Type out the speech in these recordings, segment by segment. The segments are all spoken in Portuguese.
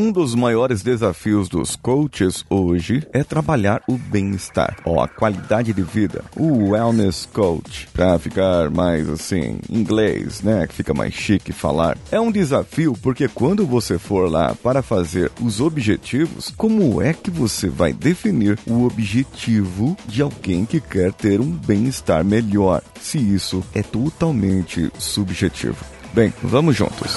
Um dos maiores desafios dos coaches hoje é trabalhar o bem-estar, ou a qualidade de vida, o wellness coach, para ficar mais assim, inglês, né, que fica mais chique falar. É um desafio porque quando você for lá para fazer os objetivos, como é que você vai definir o objetivo de alguém que quer ter um bem-estar melhor, se isso é totalmente subjetivo? Bem, vamos juntos.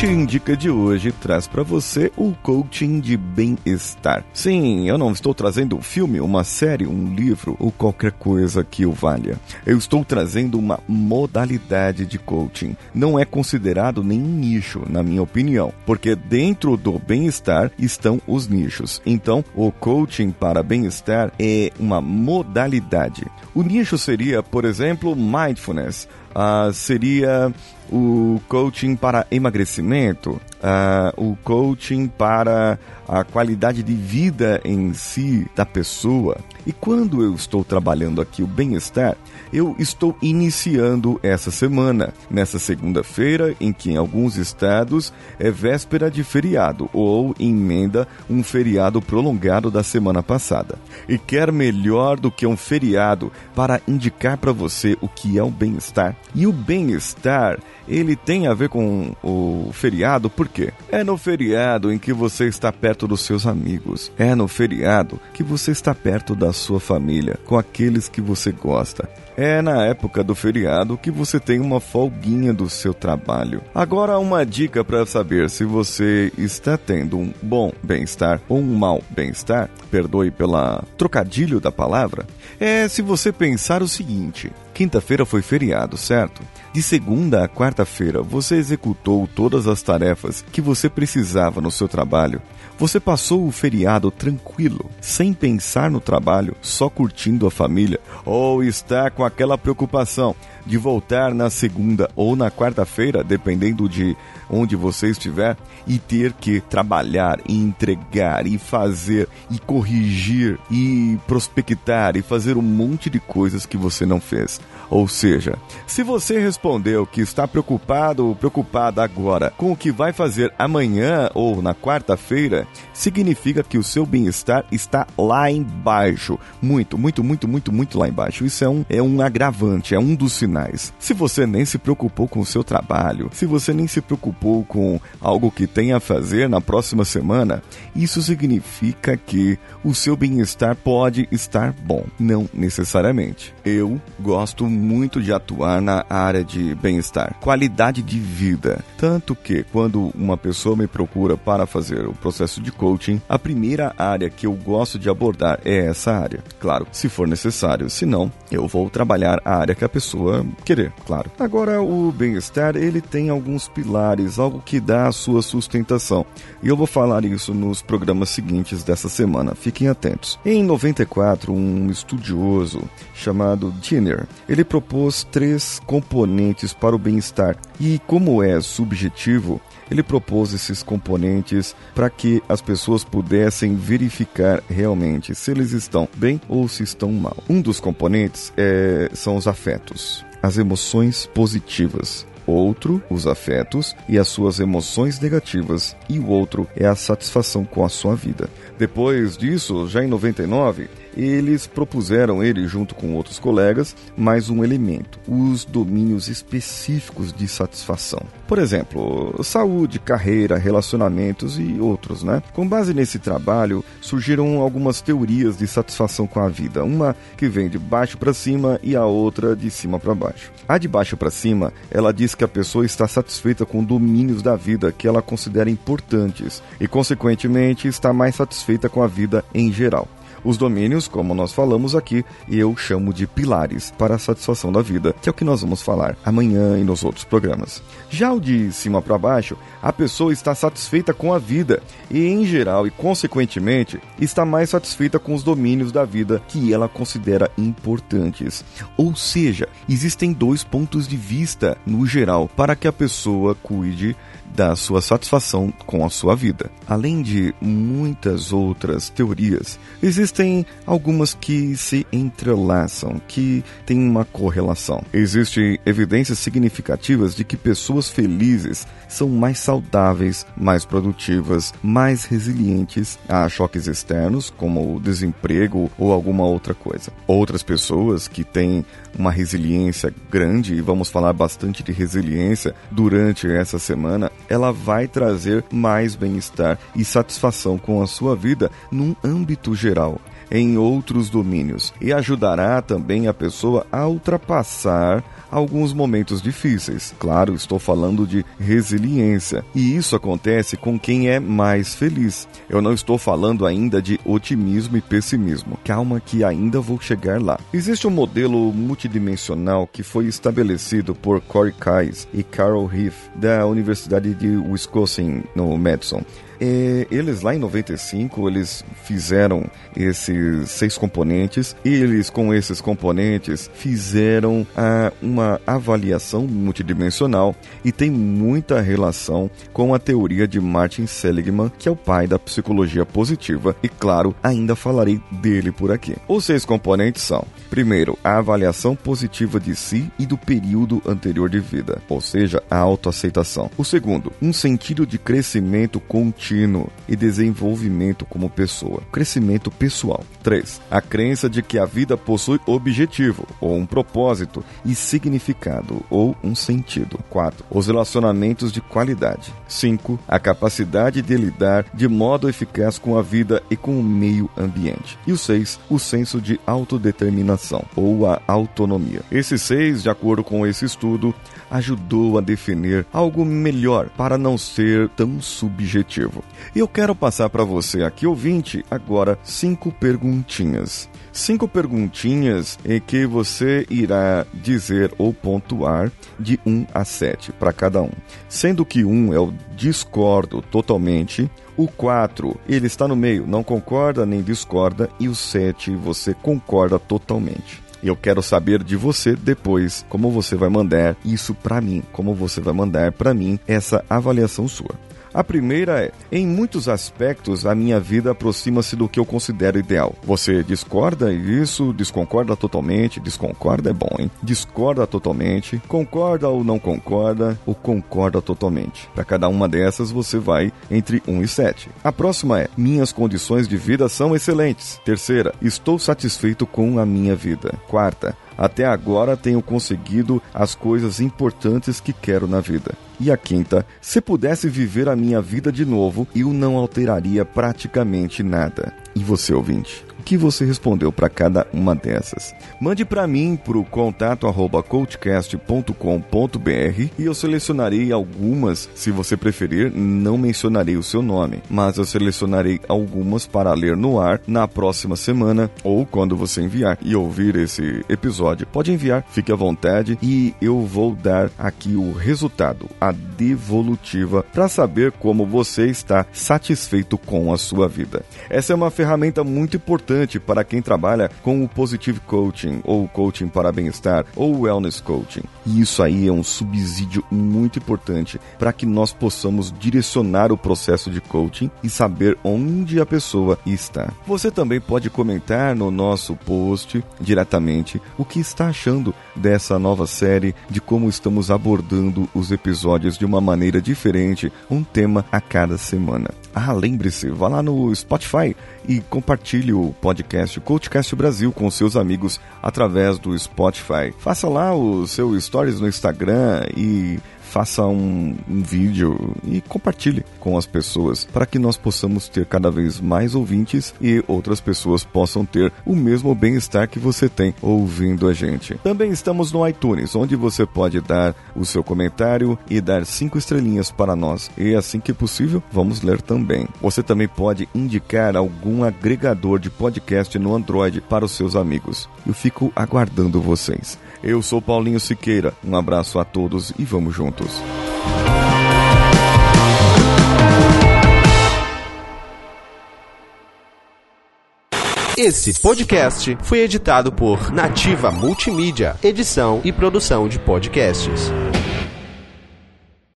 Coaching Dica de hoje traz para você o coaching de bem-estar. Sim, eu não estou trazendo um filme, uma série, um livro ou qualquer coisa que o valha. Eu estou trazendo uma modalidade de coaching. Não é considerado nem nicho, na minha opinião, porque dentro do bem-estar estão os nichos. Então, o coaching para bem-estar é uma modalidade. O nicho seria, por exemplo, mindfulness. Uh, seria o coaching para emagrecimento, uh, o coaching para a qualidade de vida em si da pessoa. E quando eu estou trabalhando aqui o bem-estar, eu estou iniciando essa semana, nessa segunda-feira, em que em alguns estados é véspera de feriado ou emenda um feriado prolongado da semana passada. E quer melhor do que um feriado para indicar para você o que é o bem-estar? E o bem-estar ele tem a ver com o feriado, por quê? É no feriado em que você está perto dos seus amigos. É no feriado que você está perto da sua família, com aqueles que você gosta. É na época do feriado que você tem uma folguinha do seu trabalho. Agora, uma dica para saber se você está tendo um bom bem-estar ou um mau bem-estar, perdoe pela trocadilho da palavra, é se você pensar o seguinte: quinta-feira foi feriado, certo? De segunda a quarta-feira, você executou todas as tarefas que você precisava no seu trabalho. Você passou o feriado tranquilo, sem pensar no trabalho, só curtindo a família, ou está com aquela preocupação de voltar na segunda ou na quarta-feira, dependendo de onde você estiver, e ter que trabalhar e entregar e fazer e corrigir e prospectar e fazer um monte de coisas que você não fez. Ou seja, se você respondeu que está preocupado ou preocupada agora com o que vai fazer amanhã ou na quarta-feira, significa que o seu bem-estar está lá embaixo. Muito, muito, muito, muito, muito lá embaixo. Isso é um, é um agravante, é um dos sinais. Se você nem se preocupou com o seu trabalho, se você nem se preocupou com algo que tem a fazer na próxima semana, isso significa que o seu bem-estar pode estar bom. Não necessariamente. Eu gosto muito de atuar na área de bem-estar, qualidade de vida. Tanto que, quando uma pessoa me procura para fazer o processo de coaching, a primeira área que eu gosto de abordar é essa área. Claro, se for necessário, se não, eu vou trabalhar a área que a pessoa querer, claro. Agora, o bem-estar, ele tem alguns pilares, algo que dá a sua sustentação. E eu vou falar isso nos programas seguintes dessa semana. Fiquem atentos. Em 94, um estudioso chamado Dinner, ele propôs três componentes para o bem-estar. E como é subjetivo, ele propôs esses componentes para que as pessoas pudessem verificar realmente se eles estão bem ou se estão mal. Um dos componentes é, são os afetos, as emoções positivas. Outro, os afetos e as suas emoções negativas, e o outro é a satisfação com a sua vida. Depois disso, já em 99, eles propuseram, ele junto com outros colegas, mais um elemento: os domínios específicos de satisfação. Por exemplo, saúde, carreira, relacionamentos e outros, né? Com base nesse trabalho, surgiram algumas teorias de satisfação com a vida, uma que vem de baixo para cima e a outra de cima para baixo. A de baixo para cima, ela diz que a pessoa está satisfeita com domínios da vida que ela considera importantes e, consequentemente, está mais satisfeita com a vida em geral. Os domínios, como nós falamos aqui, eu chamo de pilares para a satisfação da vida, que é o que nós vamos falar amanhã e nos outros programas. Já o de cima para baixo, a pessoa está satisfeita com a vida e, em geral e consequentemente, está mais satisfeita com os domínios da vida que ela considera importantes. Ou seja, existem dois pontos de vista no geral para que a pessoa cuide da sua satisfação com a sua vida. Além de muitas outras teorias, existem algumas que se entrelaçam, que têm uma correlação. Existem evidências significativas de que pessoas felizes são mais saudáveis, mais produtivas, mais resilientes a choques externos, como o desemprego ou alguma outra coisa. Outras pessoas que têm uma resiliência grande, e vamos falar bastante de resiliência durante essa semana, ela vai trazer mais bem-estar e satisfação com a sua vida num âmbito geral em outros domínios e ajudará também a pessoa a ultrapassar alguns momentos difíceis. Claro, estou falando de resiliência, e isso acontece com quem é mais feliz. Eu não estou falando ainda de otimismo e pessimismo. Calma que ainda vou chegar lá. Existe um modelo multidimensional que foi estabelecido por Corey Kais e Carol Heath da Universidade de Wisconsin no Madison. É, eles lá em 95 eles fizeram esses seis componentes eles com esses componentes fizeram ah, uma avaliação multidimensional e tem muita relação com a teoria de Martin Seligman, que é o pai da psicologia positiva e claro, ainda falarei dele por aqui. Os seis componentes são: primeiro, a avaliação positiva de si e do período anterior de vida, ou seja, a autoaceitação. O segundo, um sentido de crescimento contínuo contínuo e desenvolvimento como pessoa. Crescimento pessoal. 3. A crença de que a vida possui objetivo, ou um propósito, e significado, ou um sentido. 4. Os relacionamentos de qualidade. 5. A capacidade de lidar de modo eficaz com a vida e com o meio ambiente. E o 6. O senso de autodeterminação, ou a autonomia. Esses seis, de acordo com esse estudo, ajudou a definir algo melhor para não ser tão subjetivo. E eu quero passar para você aqui, ouvinte, agora cinco perguntinhas. Cinco perguntinhas em que você irá dizer ou pontuar de 1 a 7 para cada um. Sendo que 1 é o discordo totalmente, o 4 ele está no meio, não concorda nem discorda, e o 7 você concorda totalmente. Eu quero saber de você depois como você vai mandar isso para mim, como você vai mandar para mim essa avaliação sua. A primeira é: em muitos aspectos, a minha vida aproxima-se do que eu considero ideal. Você discorda isso? Desconcorda totalmente? Desconcorda é bom, hein? Discorda totalmente? Concorda ou não concorda? Ou concorda totalmente? Para cada uma dessas, você vai entre 1 e 7. A próxima é: minhas condições de vida são excelentes. Terceira: estou satisfeito com a minha vida. Quarta: até agora tenho conseguido as coisas importantes que quero na vida. E a quinta, se pudesse viver a minha vida de novo, eu não alteraria praticamente nada. E você, ouvinte? O que você respondeu para cada uma dessas? Mande para mim para o contato arroba coachcast.com.br e eu selecionarei algumas, se você preferir, não mencionarei o seu nome, mas eu selecionarei algumas para ler no ar na próxima semana ou quando você enviar e ouvir esse episódio. Pode enviar, fique à vontade e eu vou dar aqui o resultado, a devolutiva, para saber como você está satisfeito com a sua vida. Essa é uma ferramenta muito importante para quem trabalha com o Positive Coaching, ou Coaching para Bem-Estar, ou Wellness Coaching. E isso aí é um subsídio muito importante para que nós possamos direcionar o processo de coaching e saber onde a pessoa está. Você também pode comentar no nosso post diretamente o que está achando dessa nova série, de como estamos abordando os episódios de uma maneira diferente, um tema a cada semana. Ah, lembre-se, vá lá no Spotify e compartilhe o podcast Coachcast Brasil com seus amigos através do Spotify. Faça lá o seu stories no Instagram e faça um, um vídeo e compartilhe com as pessoas para que nós possamos ter cada vez mais ouvintes e outras pessoas possam ter o mesmo bem-estar que você tem ouvindo a gente. Também estamos no iTunes, onde você pode dar o seu comentário e dar cinco estrelinhas para nós. E assim que possível, vamos ler também. Você também pode indicar algum agregador de podcast no Android para os seus amigos. Eu fico aguardando vocês. Eu sou Paulinho Siqueira. Um abraço a todos e vamos juntos. Esse podcast foi editado por Nativa Multimídia, edição e produção de podcasts.